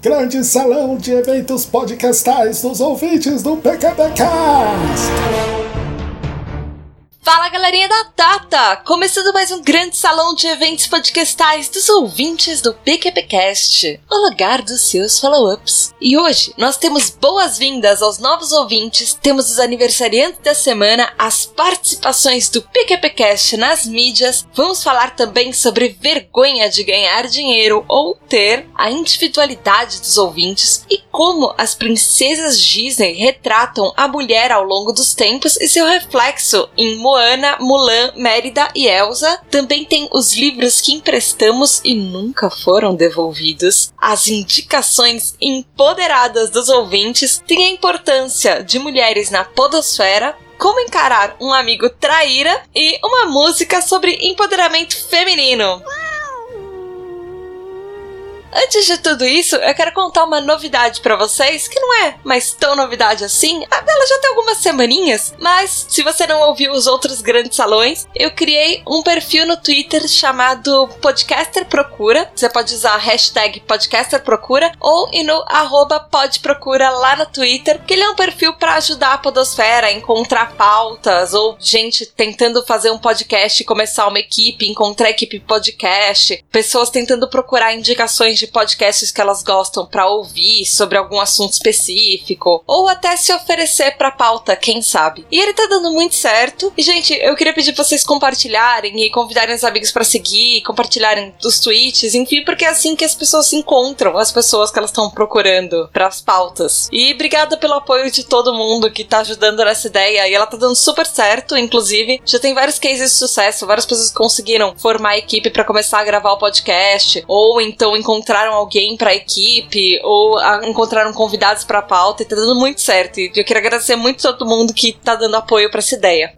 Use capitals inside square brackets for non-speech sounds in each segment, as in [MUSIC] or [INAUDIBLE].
Grande salão de eventos podcastais dos ouvintes do PQPcast. Fala galerinha da Tata! Começando mais um grande salão de eventos podcastais dos ouvintes do PQPcast, o lugar dos seus follow-ups. E hoje nós temos boas-vindas aos novos ouvintes, temos os aniversariantes da semana, as participações do PQPcast nas mídias, vamos falar também sobre vergonha de ganhar dinheiro ou ter, a individualidade dos ouvintes e como as princesas Disney retratam a mulher ao longo dos tempos e seu reflexo em Moana Moana, Mulan, Mérida e Elsa. Também tem os livros que emprestamos e nunca foram devolvidos. As indicações empoderadas dos ouvintes têm a importância de mulheres na podosfera, como encarar um amigo traíra e uma música sobre empoderamento feminino. Antes de tudo isso, eu quero contar uma novidade para vocês, que não é mais tão novidade assim. Ela já tem algumas semaninhas, mas se você não ouviu os outros grandes salões, eu criei um perfil no Twitter chamado Podcaster Procura. Você pode usar a hashtag Podcaster Procura ou ir no arroba podprocura lá no Twitter, que ele é um perfil para ajudar a podosfera a encontrar pautas ou gente tentando fazer um podcast começar uma equipe, encontrar equipe podcast, pessoas tentando procurar indicações de podcasts que elas gostam para ouvir sobre algum assunto específico, ou até se oferecer para pauta, quem sabe. E ele tá dando muito certo. E gente, eu queria pedir pra vocês compartilharem e convidarem os amigos para seguir, compartilharem os tweets, enfim, porque é assim que as pessoas se encontram, as pessoas que elas estão procurando para as pautas. E obrigada pelo apoio de todo mundo que tá ajudando nessa ideia e ela tá dando super certo, inclusive. Já tem vários cases de sucesso, várias pessoas conseguiram formar a equipe para começar a gravar o podcast, ou então encontrar encontraram alguém para a equipe ou encontraram convidados para a pauta e tá dando muito certo. E eu quero agradecer muito a todo mundo que tá dando apoio para essa ideia.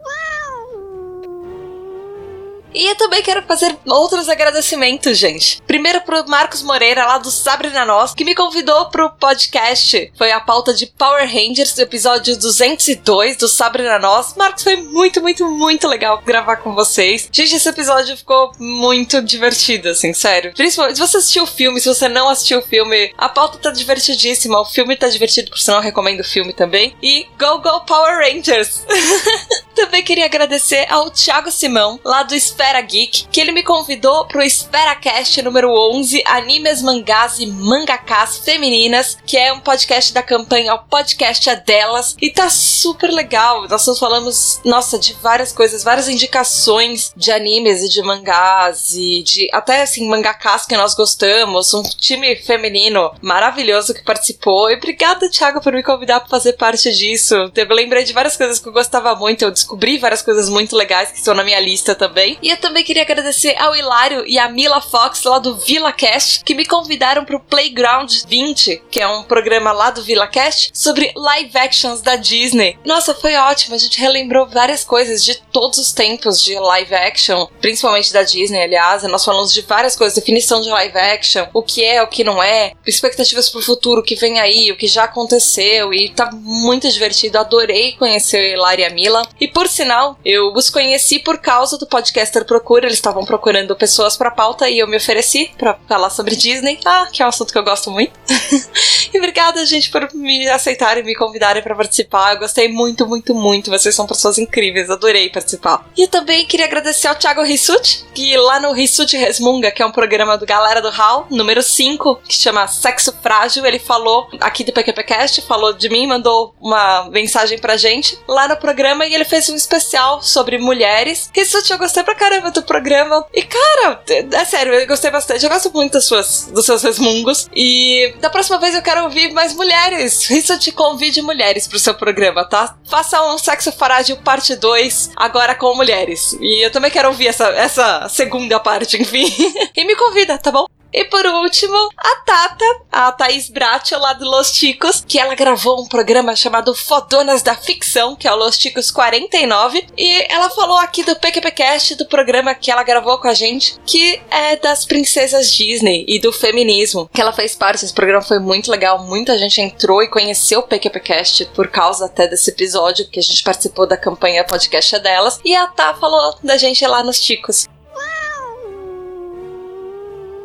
E eu também quero fazer outros agradecimentos, gente. Primeiro pro Marcos Moreira, lá do Sabre na Nós, que me convidou pro podcast. Foi a pauta de Power Rangers, do episódio 202 do Sabre na Nós. Marcos, foi muito, muito, muito legal gravar com vocês. Gente, esse episódio ficou muito divertido, assim, sério. Principalmente se você assistiu o filme, se você não assistiu o filme, a pauta tá divertidíssima. O filme tá divertido, por sinal, eu recomendo o filme também. E Go Go Power Rangers! [LAUGHS] também queria agradecer ao Thiago Simão, lá do Esfera Geek, que ele me convidou pro EsferaCast número 11, Animes, Mangás e Mangakás Femininas, que é um podcast da campanha O Podcast é Delas, e tá super legal. Nós falamos, nossa, de várias coisas, várias indicações de animes e de mangás, e de até assim, mangakás que nós gostamos, um time feminino maravilhoso que participou. E obrigada, Thiago, por me convidar para fazer parte disso. Eu lembrei de várias coisas que eu gostava muito, eu descobri várias coisas muito legais que estão na minha lista também. E eu também queria agradecer ao Hilário e à Mila Fox lá do VilaCast que me convidaram pro Playground 20, que é um programa lá do VilaCast sobre live actions da Disney. Nossa, foi ótimo, a gente relembrou várias coisas de todos os tempos de live action, principalmente da Disney, aliás. Nós falamos de várias coisas, definição de live action, o que é, o que não é, expectativas pro futuro, o que vem aí, o que já aconteceu, e tá muito divertido. Adorei conhecer o Hilário e a Mila. E por sinal, eu os conheci por causa do Procura, eles estavam procurando pessoas para pauta e eu me ofereci para falar sobre Disney, ah, que é um assunto que eu gosto muito. [LAUGHS] e obrigada, gente, por me aceitarem, me convidarem para participar. Eu gostei muito, muito, muito. Vocês são pessoas incríveis, adorei participar. E também queria agradecer ao Thiago Rissuti, que lá no Rissuti Resmunga, que é um programa do Galera do Hall, número 5, que chama Sexo Frágil, ele falou aqui do PQPcast, falou de mim, mandou uma mensagem pra gente lá no programa e ele fez um especial sobre mulheres. Rissuti, eu gostei pra caramba do programa. E cara, é sério, eu gostei bastante. Eu gosto muito das suas, dos seus resmungos. E da próxima vez eu quero ouvir mais mulheres. Rissuti, convide mulheres pro seu programa, tá? Faça um Sexo Frágil parte 2, agora com mulheres. E eu também quero ouvir essa, essa segunda parte, [LAUGHS] enfim. e me convida, tá bom? E por último, a Tata, a Thaís Bracho lá do Los Ticos, que ela gravou um programa chamado Fodonas da Ficção, que é o Los Ticos 49, e ela falou aqui do PQPcast, do programa que ela gravou com a gente, que é das princesas Disney e do feminismo, que ela fez parte. Esse programa foi muito legal, muita gente entrou e conheceu o PQPcast por causa até desse episódio que a gente participou da campanha podcast delas, e a Tá falou da gente lá nos Ticos.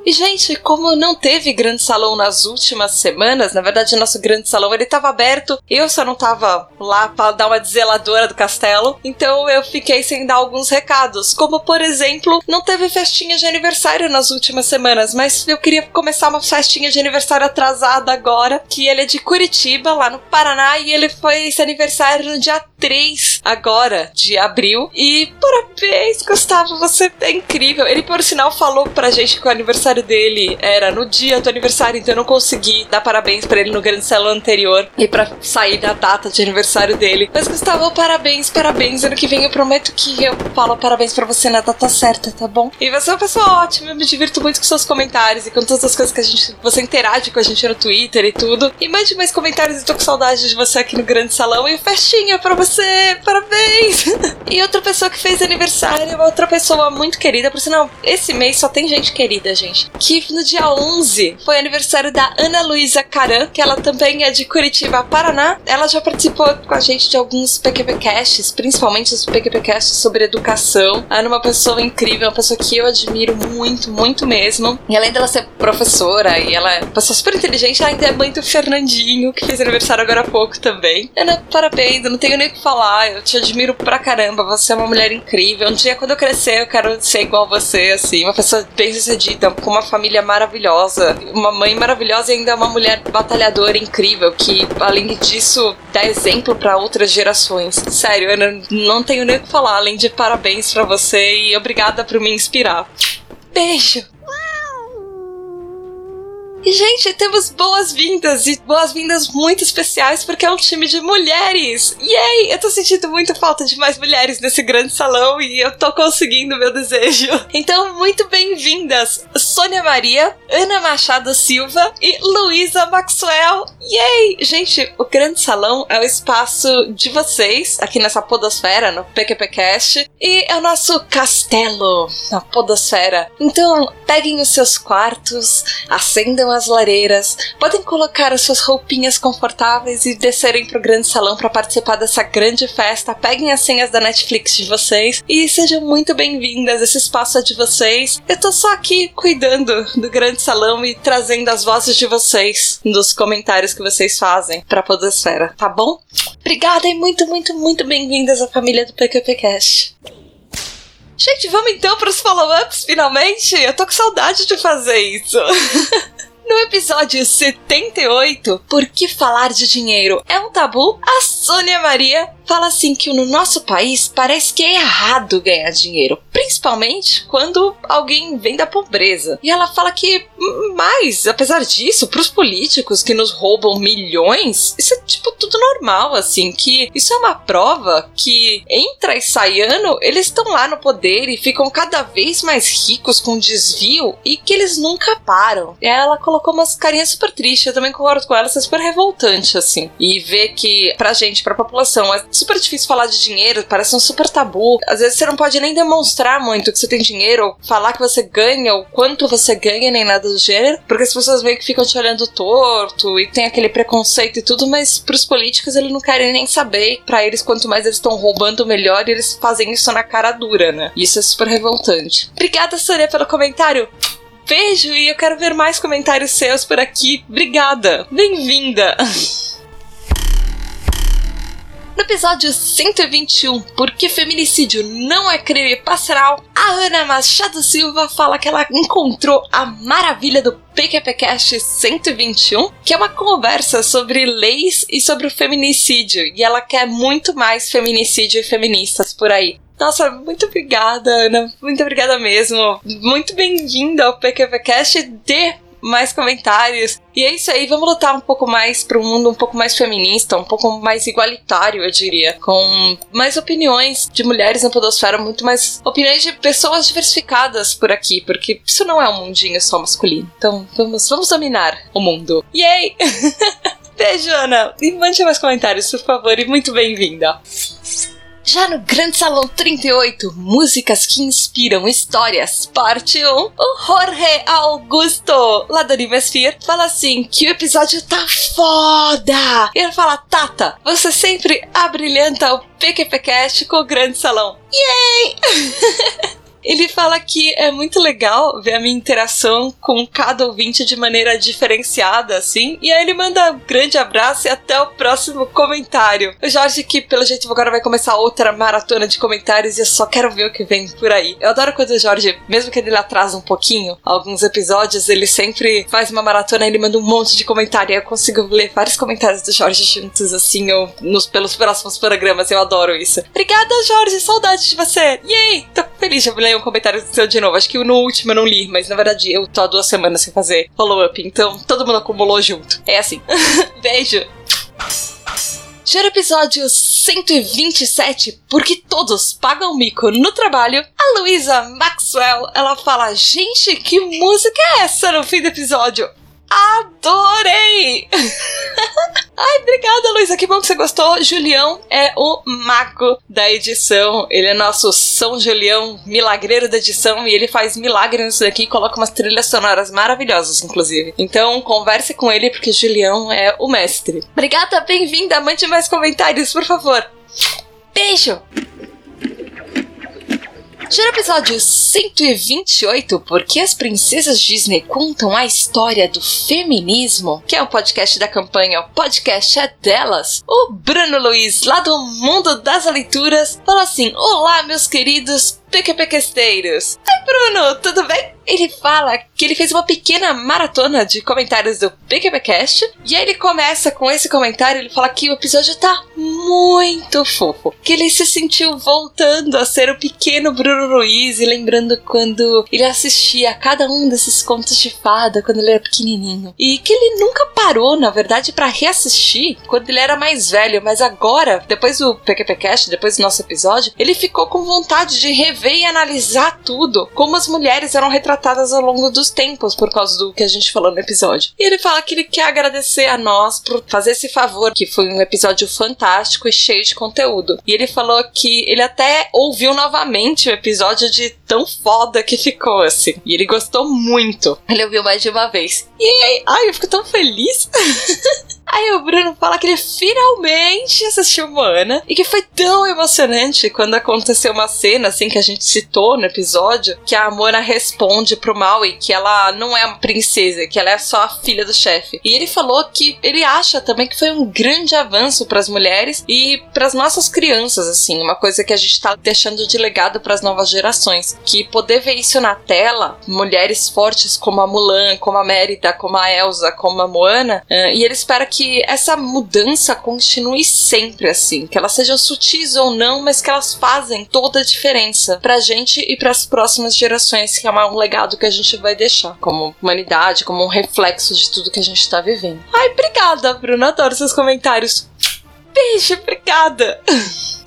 E, gente, como não teve grande salão nas últimas semanas, na verdade, nosso grande salão ele tava aberto, eu só não tava lá pra dar uma zeladora do castelo, então eu fiquei sem dar alguns recados, como por exemplo, não teve festinha de aniversário nas últimas semanas, mas eu queria começar uma festinha de aniversário atrasada agora, que ele é de Curitiba, lá no Paraná, e ele foi esse aniversário no dia 3 agora de abril. E parabéns, Gustavo, você é incrível. Ele, por sinal, falou pra gente que o aniversário dele era no dia do aniversário, então eu não consegui dar parabéns para ele no grande salão anterior e para sair da data de aniversário dele. Mas, Gustavo, parabéns, parabéns. Ano que vem eu prometo que eu falo parabéns para você na data certa, tá bom? E você é uma pessoa ótima, eu me divirto muito com seus comentários e com todas as coisas que a gente. Você interage com a gente no Twitter e tudo. E mande mais comentários, eu tô com saudade de você aqui no grande salão. E festinha pra você! Parabéns! [LAUGHS] e outra pessoa que fez aniversário, outra pessoa muito querida, por sinal, esse mês só tem gente querida, gente. Que no dia 11 foi aniversário da Ana Luísa Caran, que ela também é de Curitiba, Paraná. Ela já participou com a gente de alguns PQPcasts, principalmente os PQPcasts sobre educação. A Ana é uma pessoa incrível, uma pessoa que eu admiro muito, muito mesmo. E além dela ser professora e ela é uma pessoa super inteligente, ela ainda é mãe do Fernandinho, que fez aniversário agora há pouco também. Ana, parabéns, eu não tenho nem o que falar, eu te admiro pra caramba, você é uma mulher incrível. Um dia, quando eu crescer, eu quero ser igual você, assim, uma pessoa bem sucedida, com uma família maravilhosa, uma mãe maravilhosa e ainda uma mulher batalhadora incrível, que além disso dá exemplo para outras gerações. Sério, Ana, não tenho nem o que falar, além de parabéns para você e obrigada por me inspirar. Beijo! E, gente, temos boas-vindas e boas-vindas muito especiais porque é um time de mulheres. Yay! Eu tô sentindo muito falta de mais mulheres nesse grande salão e eu tô conseguindo meu desejo. Então, muito bem-vindas, Sônia Maria, Ana Machado Silva e Luísa Maxwell. Yay! Gente, o grande salão é o espaço de vocês aqui nessa podosfera, no PQPcast, e é o nosso castelo na podosfera. Então, peguem os seus quartos, acendam as lareiras, podem colocar as suas roupinhas confortáveis e descerem pro grande salão para participar dessa grande festa. Peguem as senhas da Netflix de vocês e sejam muito bem-vindas. Esse espaço é de vocês. Eu tô só aqui cuidando do grande salão e trazendo as vozes de vocês nos comentários que vocês fazem pra Podosfera, tá bom? Obrigada e muito, muito, muito bem-vindas à família do PQPcast. Gente, vamos então para os follow-ups, finalmente? Eu tô com saudade de fazer isso. [LAUGHS] No episódio 78, Por que falar de dinheiro é um tabu? A Sônia Maria fala assim que no nosso país parece que é errado ganhar dinheiro, principalmente quando alguém vem da pobreza. E ela fala que mais, apesar disso, para os políticos que nos roubam milhões, isso é tipo tudo normal, assim, que isso é uma prova que entra e sai ano, eles estão lá no poder e ficam cada vez mais ricos com desvio e que eles nunca param. E ela colocou umas carinhas super tristes, eu também concordo com ela, isso é super revoltante, assim. E ver que pra gente, pra população, é super difícil falar de dinheiro, parece um super tabu. Às vezes você não pode nem demonstrar muito que você tem dinheiro, ou falar que você ganha, ou quanto você ganha, nem nada do gênero, porque as pessoas meio que ficam te olhando torto e tem aquele preconceito e tudo, mas pros políticos eles não querem nem saber. Para eles, quanto mais eles estão roubando, melhor, e eles fazem isso na cara dura, né? Isso é super revoltante. Obrigada, Sônia, pelo comentário. Beijo e eu quero ver mais comentários seus por aqui. Obrigada. Bem-vinda. [LAUGHS] No episódio 121, Por que feminicídio não é crime pastoral, a Ana Machado Silva fala que ela encontrou a maravilha do PQPcast 121, que é uma conversa sobre leis e sobre o feminicídio, e ela quer muito mais feminicídio e feministas por aí. Nossa, muito obrigada, Ana. Muito obrigada mesmo. Muito bem-vinda ao PQPcast. Dê mais comentários. E é isso aí, vamos lutar um pouco mais para um mundo um pouco mais feminista, um pouco mais igualitário, eu diria, com mais opiniões de mulheres na podosfera, muito mais opiniões de pessoas diversificadas por aqui, porque isso não é um mundinho só masculino. Então, vamos, vamos dominar o mundo. Yay! [LAUGHS] Beijo, Ana! E mande mais comentários, por favor, e muito bem-vinda! Já no Grande Salão 38, músicas que inspiram histórias, parte 1, o Jorge Augusto, lá do Animesphere, fala assim que o episódio tá foda. E ele fala, Tata, você sempre abrilhanta o PQPcast com o Grande Salão. Yay! [LAUGHS] Ele fala que é muito legal ver a minha interação com cada ouvinte de maneira diferenciada, assim. E aí ele manda um grande abraço e até o próximo comentário. O Jorge, que pelo jeito agora vai começar outra maratona de comentários e eu só quero ver o que vem por aí. Eu adoro quando o Jorge, mesmo que ele atrasa um pouquinho, alguns episódios, ele sempre faz uma maratona e ele manda um monte de comentário. E eu consigo ler vários comentários do Jorge juntos, assim, eu, nos, pelos próximos programas. Eu adoro isso. Obrigada, Jorge. Saudade de você. Yay! Tô feliz de ler um comentário seu de novo. Acho que no último eu não li, mas na verdade eu tô há duas semanas sem fazer follow-up. Então todo mundo acumulou junto. É assim. [LAUGHS] Beijo. Já no episódio 127, porque todos pagam mico no trabalho, a Luísa Maxwell, ela fala, gente, que música é essa no fim do episódio? Adorei! [LAUGHS] Ai, obrigada, Luísa. Que bom que você gostou. Julião é o mago da edição. Ele é nosso São Julião, milagreiro da edição, e ele faz milagres nisso daqui e coloca umas trilhas sonoras maravilhosas, inclusive. Então, converse com ele, porque Julião é o mestre. Obrigada, bem-vinda. Mande mais comentários, por favor. Beijo! No episódio 128, porque as princesas Disney contam a história do feminismo, que é o podcast da campanha O Podcast é Delas, o Bruno Luiz, lá do Mundo das Leituras, fala assim: Olá, meus queridos PQPquesteiros! Oi, Bruno, tudo bem? Ele fala que ele fez uma pequena maratona de comentários do PQPcast e aí ele começa com esse comentário, ele fala que o episódio tá muito fofo, que ele se sentiu voltando a ser o pequeno Bruno Luiz e lembrando quando ele assistia a cada um desses contos de fada quando ele era pequenininho. E que ele nunca parou, na verdade, para reassistir quando ele era mais velho, mas agora, depois do PQPcast, depois do nosso episódio, ele ficou com vontade de rever e analisar tudo, como as mulheres eram retratadas ao longo dos tempos por causa do que a gente falou no episódio. E ele fala que ele quer agradecer a nós por fazer esse favor, que foi um episódio fantástico e cheio de conteúdo. E ele falou que ele até ouviu novamente o episódio de tão foda que ficou assim. E ele gostou muito. Ele ouviu mais de uma vez. E aí, ai, eu fico tão feliz. [LAUGHS] Aí o Bruno fala que ele finalmente assistiu Moana e que foi tão emocionante quando aconteceu uma cena assim que a gente citou no episódio, que a Moana responde pro Maui que ela não é uma princesa, que ela é só a filha do chefe. E ele falou que ele acha também que foi um grande avanço para as mulheres e para as nossas crianças assim, uma coisa que a gente tá deixando de legado para as novas gerações, que poder ver isso na tela, mulheres fortes como a Mulan, como a Mérida, como a Elsa, como a Moana, uh, e ele espera que que essa mudança continue sempre assim, que elas sejam sutis ou não, mas que elas fazem toda a diferença pra gente e para as próximas gerações, que é um legado que a gente vai deixar como humanidade, como um reflexo de tudo que a gente tá vivendo. Ai, obrigada, Bruna, adoro seus comentários. Beijo, obrigada. [LAUGHS]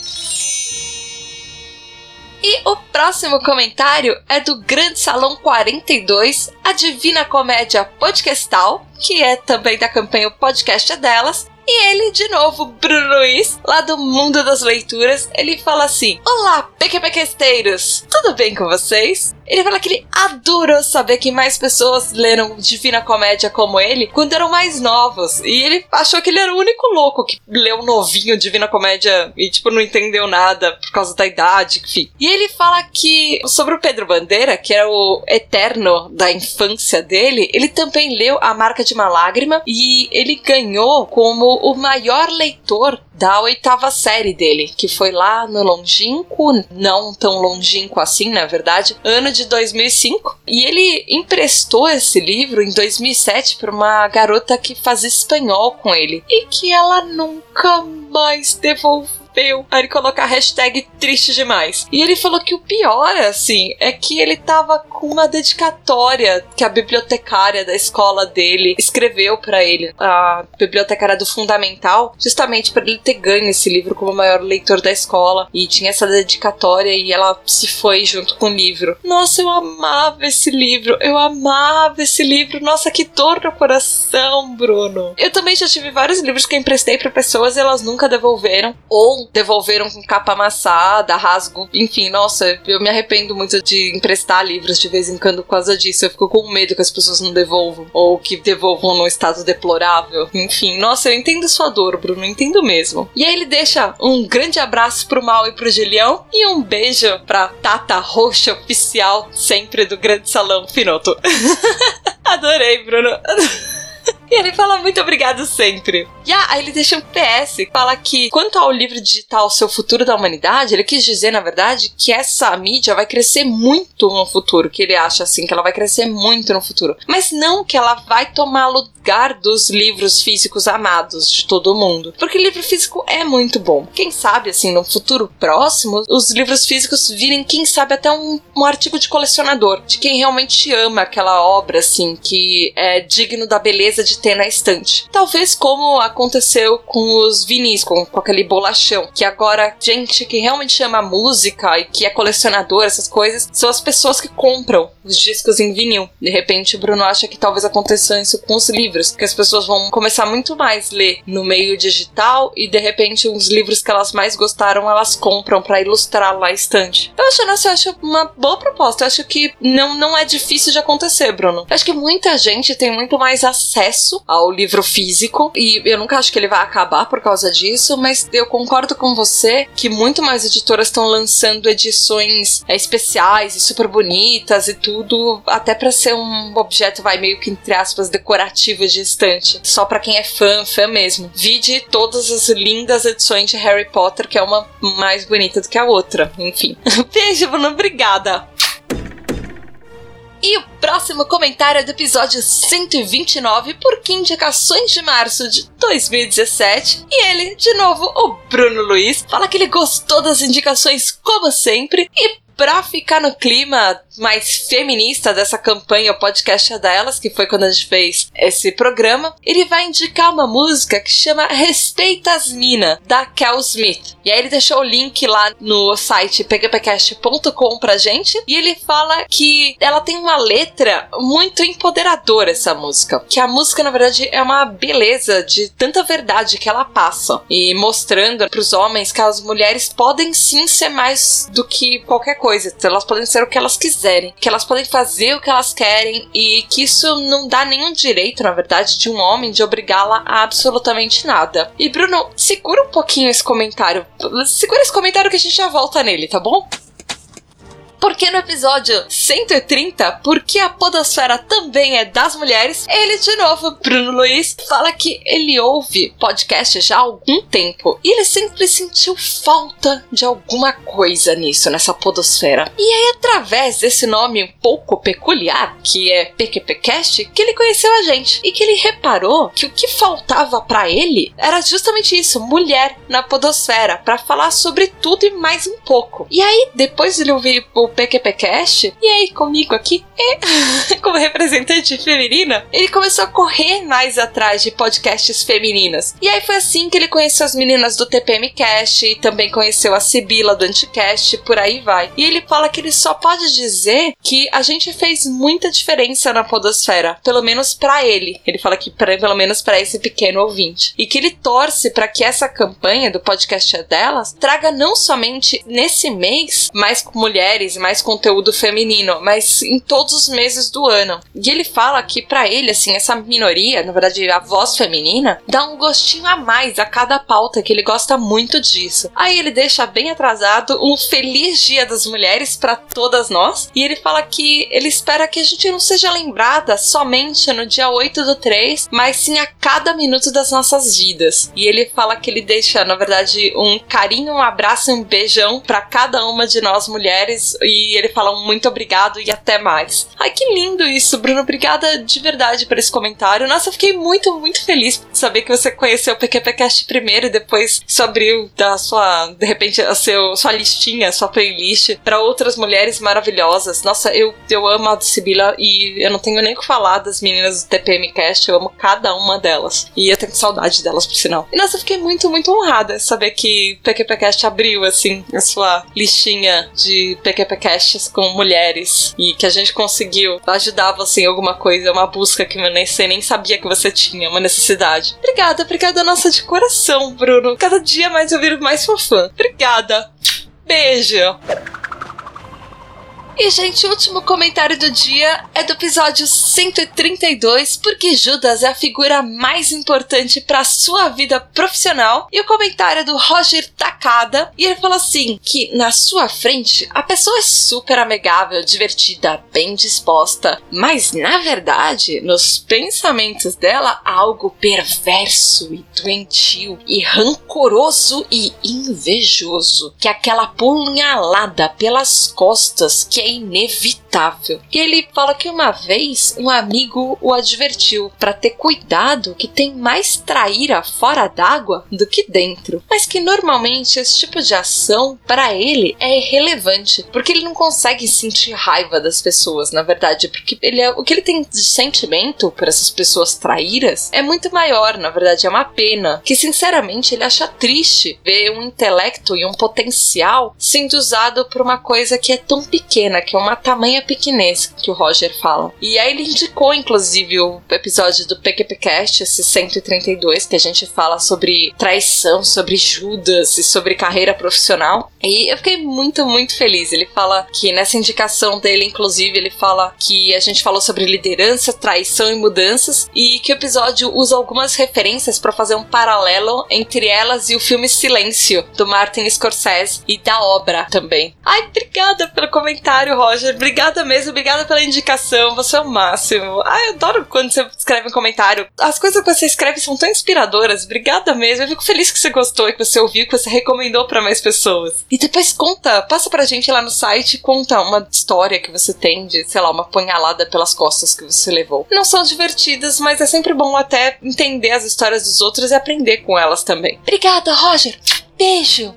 E o próximo comentário é do Grande Salão 42, a Divina Comédia Podcastal, que é também da campanha O Podcast é Delas, e ele, de novo, Bruno Luiz, lá do Mundo das Leituras, ele fala assim: Olá, PQPQesteiros! Tudo bem com vocês? Ele fala que ele adorou saber que mais pessoas leram Divina Comédia como ele quando eram mais novos. E ele achou que ele era o único louco que leu novinho Divina Comédia e, tipo, não entendeu nada por causa da idade, enfim. E ele fala que, sobre o Pedro Bandeira, que era o eterno da infância dele, ele também leu A Marca de uma Lágrima e ele ganhou como o maior leitor da oitava série dele, que foi lá no longínquo, não tão longínquo assim, na verdade, ano de 2005. E ele emprestou esse livro em 2007 para uma garota que fazia espanhol com ele e que ela nunca mais devolveu Aí ele coloca a hashtag triste demais. E ele falou que o pior, assim, é que ele tava com uma dedicatória que a bibliotecária da escola dele escreveu para ele, a bibliotecária do Fundamental, justamente para ele ter ganho esse livro como o maior leitor da escola. E tinha essa dedicatória e ela se foi junto com o livro. Nossa, eu amava esse livro, eu amava esse livro. Nossa, que dor no coração, Bruno. Eu também já tive vários livros que eu emprestei para pessoas e elas nunca devolveram. Ou devolveram com capa amassada, rasgo, enfim, nossa, eu me arrependo muito de emprestar livros de vez em quando por causa disso. Eu fico com medo que as pessoas não devolvam, ou que devolvam num estado deplorável. Enfim, nossa, eu entendo sua dor, Bruno, entendo mesmo. E aí ele deixa um grande abraço pro Mal e pro Julião e um beijo pra Tata Roxa oficial, sempre do Grande Salão Finoto. [LAUGHS] Adorei, Bruno. [LAUGHS] E ele fala muito obrigado sempre. E ah, aí ele deixa um PS, fala que quanto ao livro digital Seu Futuro da Humanidade, ele quis dizer, na verdade, que essa mídia vai crescer muito no futuro, que ele acha assim, que ela vai crescer muito no futuro. Mas não que ela vai tomar lugar dos livros físicos amados de todo mundo. Porque livro físico é muito bom. Quem sabe, assim, no futuro próximo, os livros físicos virem, quem sabe, até um, um artigo de colecionador, de quem realmente ama aquela obra, assim, que é digno da beleza de ter na estante. Talvez como aconteceu com os vinis, com, com aquele bolachão, que agora gente que realmente ama música e que é colecionador, essas coisas, são as pessoas que compram os discos em vinil. De repente, o Bruno acha que talvez aconteça isso com os livros, que as pessoas vão começar muito mais a ler no meio digital e de repente os livros que elas mais gostaram elas compram para ilustrar lá a estante. Eu acho, nossa, eu acho uma boa proposta. Eu acho que não, não é difícil de acontecer, Bruno. Eu acho que muita gente tem muito mais acesso acesso ao livro físico e eu nunca acho que ele vai acabar por causa disso, mas eu concordo com você que muito mais editoras estão lançando edições é, especiais e super bonitas e tudo, até para ser um objeto vai meio que entre aspas decorativo de estante, só para quem é fã, fã mesmo. Vide todas as lindas edições de Harry Potter, que é uma mais bonita do que a outra. Enfim. [LAUGHS] Beijo, Bruno, obrigada. E o próximo comentário é do episódio 129, por que indicações de março de 2017. E ele, de novo, o Bruno Luiz, fala que ele gostou das indicações como sempre e pra ficar no clima mais feminista dessa campanha, o podcast é delas, que foi quando a gente fez esse programa, ele vai indicar uma música que chama Respeita as Mina, da Kel Smith. E aí ele deixou o link lá no site pgpcast.com pra gente, e ele fala que ela tem uma letra muito empoderadora, essa música. Que a música, na verdade, é uma beleza de tanta verdade que ela passa. E mostrando pros homens que as mulheres podem sim ser mais do que qualquer coisa. Elas podem ser o que elas quiserem quiserem, que elas podem fazer o que elas querem e que isso não dá nenhum direito, na verdade, de um homem de obrigá-la a absolutamente nada. E Bruno, segura um pouquinho esse comentário. Segura esse comentário que a gente já volta nele, tá bom? Porque no episódio 130, porque a podosfera também é das mulheres, ele de novo, Bruno Luiz, fala que ele ouve podcast já há algum tempo e ele sempre sentiu falta de alguma coisa nisso, nessa podosfera. E aí, através desse nome um pouco peculiar, que é PQPcast, que ele conheceu a gente e que ele reparou que o que faltava para ele era justamente isso, mulher na podosfera, para falar sobre tudo e mais um pouco. E aí, depois de ele ouvir o PQPcast, e aí comigo aqui, e, [LAUGHS] como representante feminina, ele começou a correr mais atrás de podcasts femininas. E aí foi assim que ele conheceu as meninas do TPMcast, e também conheceu a Sibila do Anticast, por aí vai. E ele fala que ele só pode dizer que a gente fez muita diferença na podosfera, pelo menos para ele. Ele fala que pra, pelo menos para esse pequeno ouvinte. E que ele torce para que essa campanha do podcast é delas traga não somente nesse mês mais mulheres mais conteúdo feminino, mas em todos os meses do ano. E ele fala que para ele, assim, essa minoria, na verdade a voz feminina, dá um gostinho a mais a cada pauta, que ele gosta muito disso. Aí ele deixa bem atrasado um feliz Dia das Mulheres para todas nós, e ele fala que ele espera que a gente não seja lembrada somente no dia 8 do 3, mas sim a cada minuto das nossas vidas. E ele fala que ele deixa, na verdade, um carinho, um abraço, um beijão para cada uma de nós mulheres e ele fala um muito obrigado e até mais. Ai, que lindo isso, Bruno. Obrigada de verdade por esse comentário. Nossa, eu fiquei muito, muito feliz de saber que você conheceu o PQPcast primeiro e depois se abriu da sua, de repente, a seu, sua listinha, sua playlist para outras mulheres maravilhosas. Nossa, eu, eu amo a Sibila e eu não tenho nem o que falar das meninas do TPMcast. Eu amo cada uma delas. E eu tenho saudade delas, por sinal. E nossa, eu fiquei muito, muito honrada saber que o PQPcast abriu, assim, a sua listinha de PQPcast PQPcasts com mulheres e que a gente conseguiu ajudar você em alguma coisa, uma busca que eu nem sei, nem sabia que você tinha, uma necessidade. Obrigada, obrigada nossa de coração, Bruno. Cada dia mais eu viro mais sua fã. Obrigada. Beijo. E, gente, o último comentário do dia é do episódio 132, porque Judas é a figura mais importante para sua vida profissional. E o comentário é do Roger Takada, e ele fala assim: que na sua frente a pessoa é super amigável, divertida, bem disposta, mas na verdade, nos pensamentos dela há algo perverso e doentio e rancoroso e invejoso, que é aquela punhalada pelas costas que é inevitável. E ele fala que uma vez um amigo o advertiu para ter cuidado que tem mais traíra fora d'água do que dentro, mas que normalmente esse tipo de ação para ele é irrelevante, porque ele não consegue sentir raiva das pessoas, na verdade, porque ele é, o que ele tem de sentimento por essas pessoas traíras é muito maior, na verdade, é uma pena, que sinceramente ele acha triste ver um intelecto e um potencial sendo usado por uma coisa que é tão pequena que é uma tamanha pequenez que o Roger fala. E aí ele indicou, inclusive, o episódio do PQPcast, esse 132, que a gente fala sobre traição, sobre Judas e sobre carreira profissional. E eu fiquei muito, muito feliz. Ele fala que nessa indicação dele, inclusive, ele fala que a gente falou sobre liderança, traição e mudanças, e que o episódio usa algumas referências para fazer um paralelo entre elas e o filme Silêncio, do Martin Scorsese, e da obra também. Ai, obrigada pelo comentário, Roger. Obrigada mesmo, obrigada pela indicação. Você é o máximo. Ai, eu adoro quando você escreve um comentário. As coisas que você escreve são tão inspiradoras. Obrigada mesmo. Eu fico feliz que você gostou e que você ouviu, que você recomendou para mais pessoas. E depois conta, passa pra gente lá no site, conta uma história que você tem de, sei lá, uma punhalada pelas costas que você levou. Não são divertidas, mas é sempre bom até entender as histórias dos outros e aprender com elas também. Obrigada, Roger. Beijo.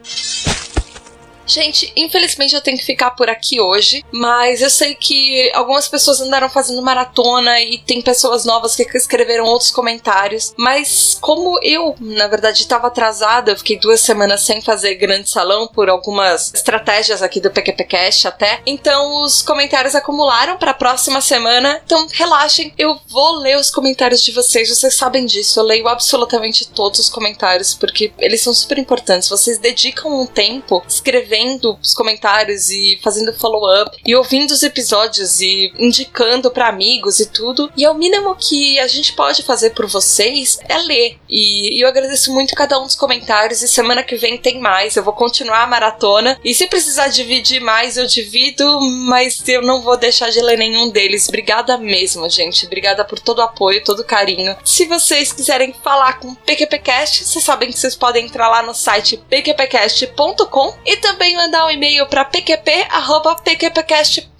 Gente, infelizmente eu tenho que ficar por aqui hoje, mas eu sei que algumas pessoas andaram fazendo maratona e tem pessoas novas que escreveram outros comentários, mas como eu, na verdade, estava atrasada, eu fiquei duas semanas sem fazer grande salão por algumas estratégias aqui do PQPcast até, então os comentários acumularam para a próxima semana, então relaxem, eu vou ler os comentários de vocês, vocês sabem disso, eu leio absolutamente todos os comentários porque eles são super importantes, vocês dedicam um tempo escrevendo escrevendo os comentários e fazendo follow-up e ouvindo os episódios e indicando para amigos e tudo. E é o mínimo que a gente pode fazer por vocês é ler. E, e eu agradeço muito cada um dos comentários. E semana que vem tem mais. Eu vou continuar a maratona. E se precisar dividir mais, eu divido. Mas eu não vou deixar de ler nenhum deles. Obrigada mesmo, gente. Obrigada por todo o apoio, todo o carinho. Se vocês quiserem falar com o PQPcast, vocês sabem que vocês podem entrar lá no site pqpcast.com e também também mandar um e-mail para pqp.pqpcast.com.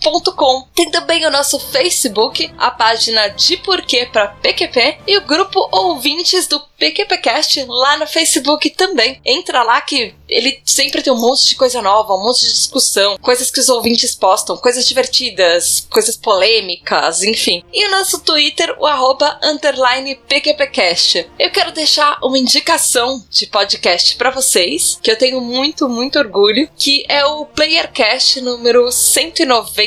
Tem também o nosso Facebook, a página de porquê para PQP e o grupo ouvintes do PQPcast lá no Facebook também. Entra lá que ele sempre tem um monte de coisa nova, um monte de discussão, coisas que os ouvintes postam, coisas divertidas, coisas polêmicas, enfim. E o nosso Twitter, o arroba underline PQPcast. Eu quero deixar uma indicação de podcast para vocês, que eu tenho muito, muito orgulho, que é o Playercast número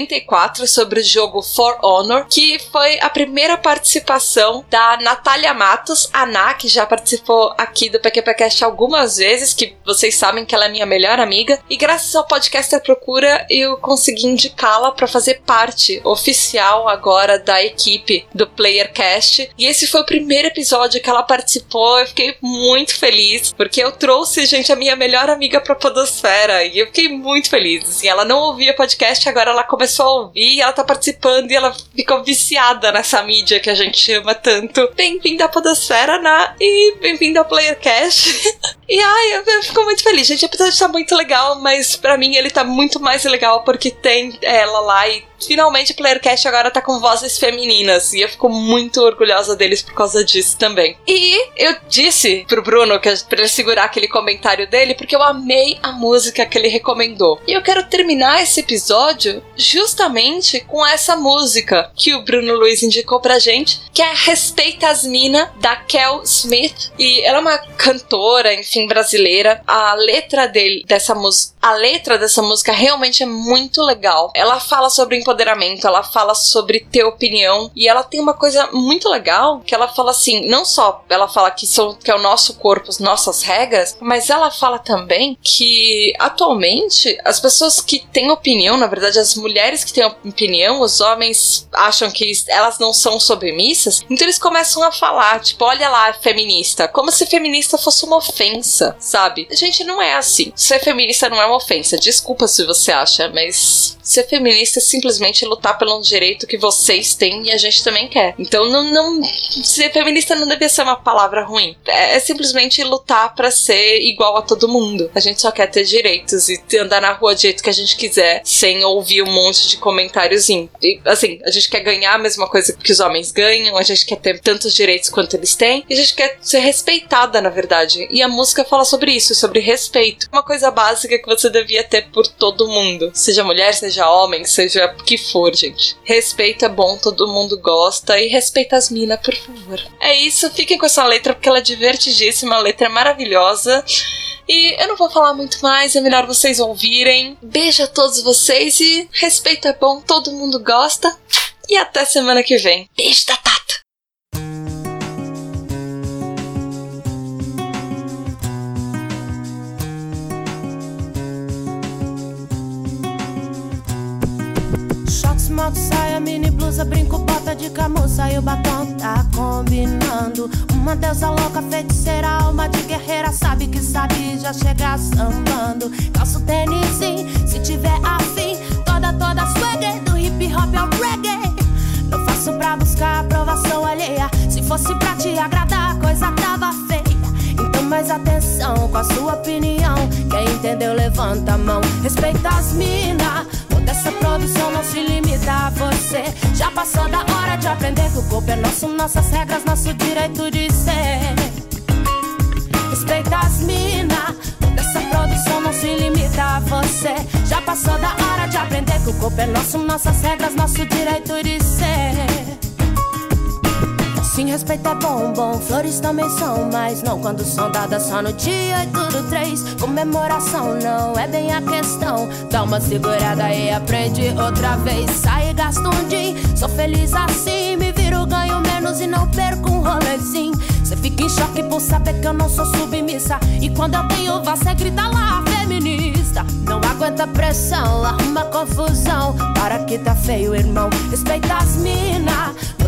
194 sobre o jogo For Honor, que foi a primeira participação da Natália Matos, a Ná, que já participou aqui do PQPcast algumas vezes, que vocês sabem que ela é minha melhor amiga, e graças ao podcast Procura eu consegui indicá-la para fazer parte oficial agora da equipe do Playercast. E esse foi o primeiro episódio que ela participou, eu fiquei muito feliz, porque eu trouxe, gente, a minha melhor amiga pra Podosfera, e eu fiquei muito feliz. Assim, ela não ouvia podcast, agora ela começou a ouvir, ela tá participando e ela ficou viciada nessa mídia que a gente ama tanto. Bem-vinda à Podosfera, Na, e bem-vindo ao Playercast. [LAUGHS] e ai, eu, fico muito feliz, gente. O episódio tá muito legal, mas para mim ele tá muito mais legal porque tem ela lá e finalmente o Playercast agora tá com vozes femininas e eu fico muito orgulhosa deles por causa disso também. E eu disse pro Bruno que pra ele segurar aquele comentário dele porque eu amei a música que ele recomendou. E eu quero terminar esse episódio justamente com essa música que o Bruno Luiz indicou pra gente, que é Respeita as Mina da Kel Smith. E ela é uma cantora, enfim assim, brasileira. A letra dele, dessa música, a letra dessa música realmente é muito legal. Ela fala sobre empoderamento, ela fala sobre ter opinião e ela tem uma coisa muito legal que ela fala assim, não só ela fala que, são, que é o nosso corpo, as nossas regras, mas ela fala também que atualmente as pessoas que têm opinião, na verdade as mulheres que têm opinião, os homens acham que elas não são submissas, então eles começam a falar, tipo, olha lá, feminista, como se feminista fosse uma ofensa, sabe? Gente, não é assim. Ser feminista não é uma ofensa. Desculpa se você acha, mas ser feminista é simplesmente lutar pelo direito que vocês têm e a gente também quer. Então, não, não ser feminista não devia ser uma palavra ruim. É, é simplesmente lutar para ser igual a todo mundo. A gente só quer ter direitos e andar na rua do jeito que a gente quiser, sem ouvir um monte de comentários. E, assim, a gente quer ganhar a mesma coisa que os homens ganham, a gente quer ter tantos direitos quanto eles têm, e a gente quer ser respeitada, na verdade. E a música fala sobre isso, sobre respeito. Uma coisa básica que você devia ter por todo mundo, seja mulher, seja homem, seja o que for, gente. Respeito é bom, todo mundo gosta, e respeita as minas, por favor. É isso, fiquem com essa letra porque ela é divertidíssima, a letra é maravilhosa. E eu não vou falar muito mais, é melhor vocês ouvirem. Beijo a todos vocês e respeito é bom, todo mundo gosta. E até semana que vem. Beijo da Tata! Moto, saia, mini blusa, brinco, bota de camuça e o batom tá combinando. Uma deusa louca, feiticeira, alma de guerreira, sabe que sabe já chegar sambando. Calço tênis, se tiver afim, toda, toda swagger, do hip hop ao reggae. Não faço pra buscar aprovação alheia, se fosse pra te agradar, a coisa tava feia. Então mais atenção com a sua opinião, quem entendeu levanta a mão, respeita as minas essa produção não se limita a você. Já passou da hora de aprender que o corpo é nosso, nossas regras, nosso direito de ser. Respeita as minas. Essa produção não se limita a você. Já passou da hora de aprender que o corpo é nosso, nossas regras, nosso direito de ser. Sim, respeito é bom, bom. Flores também são, mas não quando são dadas só no dia e tudo três. Comemoração não é bem a questão. Dá uma segurada e aprende outra vez. Sai e gasta um din. Sou feliz assim, me viro, ganho menos e não perco um rolezinho. Cê fica em choque por saber que eu não sou submissa. E quando eu tenho você grita lá, feminista. Não aguenta pressão, arruma confusão. Para que tá feio, irmão. Respeita as mina.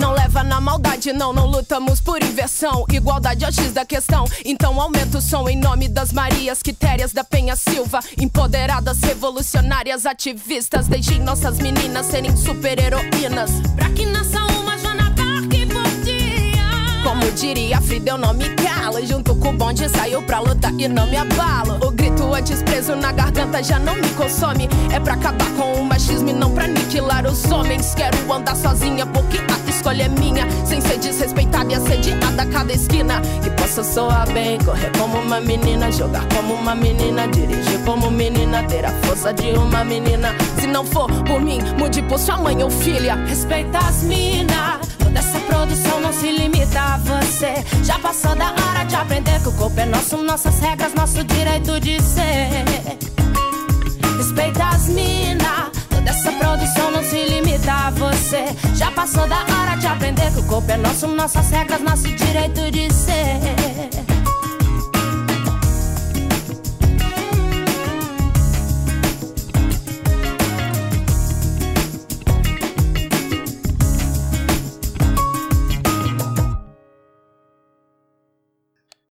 Não leva na maldade, não, não lutamos por inversão. Igualdade é o X da questão. Então aumenta o som em nome das Marias Quitérias da Penha Silva. Empoderadas, revolucionárias, ativistas. Deixem nossas meninas serem super-heroínas. Pra que nasça uma Joana Dark por dia. Como diria Frida, eu não me calo. Junto com o bonde saiu pra lutar e não me abalo. O grito antes preso na garganta já não me consome. É pra acabar com o machismo e não pra aniquilar os homens. Quero andar sozinha porque a escolha é minha. Sem ser desrespeitada e assediada a cada esquina. Que possa soar bem, correr como uma menina, jogar como uma menina, dirigir como menina, ter a força de uma menina. Se não for por mim, mude por sua mãe ou filha. Respeita as minas. Toda essa produção não se limita a você. Já passou da hora de aprender que o corpo é nosso, nossas regras, nosso direito de ser. Respeita as minas. Toda essa produção não se limita a você. Já passou da hora de aprender que o corpo é nosso, nossas regras, nosso direito de ser.